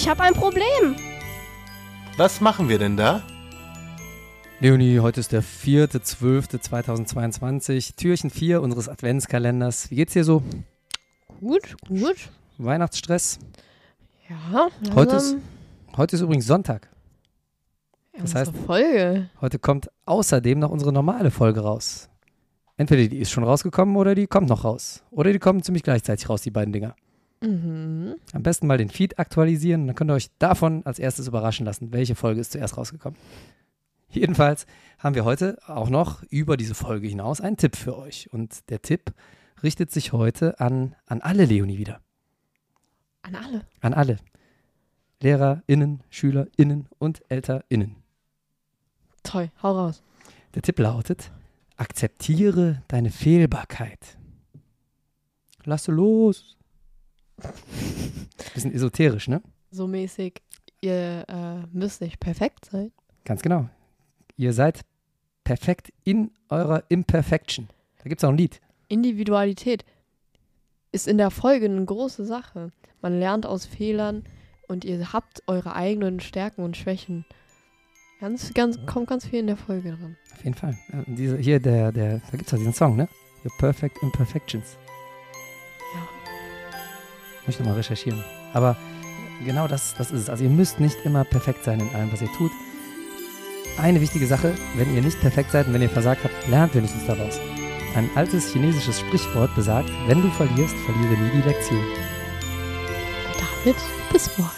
Ich habe ein Problem. Was machen wir denn da? Leonie, heute ist der 4.12.2022, Türchen 4 unseres Adventskalenders. Wie geht's dir so? Gut, gut. Weihnachtsstress? Ja. Heute langsam ist, heute ist übrigens Sonntag. das heißt- Folge. Heute kommt außerdem noch unsere normale Folge raus. Entweder die ist schon rausgekommen oder die kommt noch raus. Oder die kommen ziemlich gleichzeitig raus, die beiden Dinger. Mhm. Am besten mal den Feed aktualisieren, dann könnt ihr euch davon als erstes überraschen lassen, welche Folge ist zuerst rausgekommen. Jedenfalls haben wir heute auch noch über diese Folge hinaus einen Tipp für euch. Und der Tipp richtet sich heute an, an alle Leonie wieder. An alle. An alle. LehrerInnen, SchülerInnen und ElterInnen. Toll, hau raus. Der Tipp lautet: Akzeptiere deine Fehlbarkeit. Lasse los. Bisschen esoterisch, ne? So mäßig, ihr äh, müsst nicht perfekt sein. Ganz genau. Ihr seid perfekt in eurer Imperfection. Da gibt es auch ein Lied. Individualität ist in der Folge eine große Sache. Man lernt aus Fehlern und ihr habt eure eigenen Stärken und Schwächen. Ganz, ganz, kommt ganz viel in der Folge dran. Auf jeden Fall. Äh, Diese, hier, der, der, da gibt es ja diesen Song, ne? Your Perfect Imperfections. Ja. Muss ich nochmal recherchieren. Aber genau das, das ist es. Also ihr müsst nicht immer perfekt sein in allem, was ihr tut. Eine wichtige Sache, wenn ihr nicht perfekt seid und wenn ihr versagt habt, lernt wenigstens daraus. Ein altes chinesisches Sprichwort besagt, wenn du verlierst, verliere nie die Lektion. Damit bis morgen.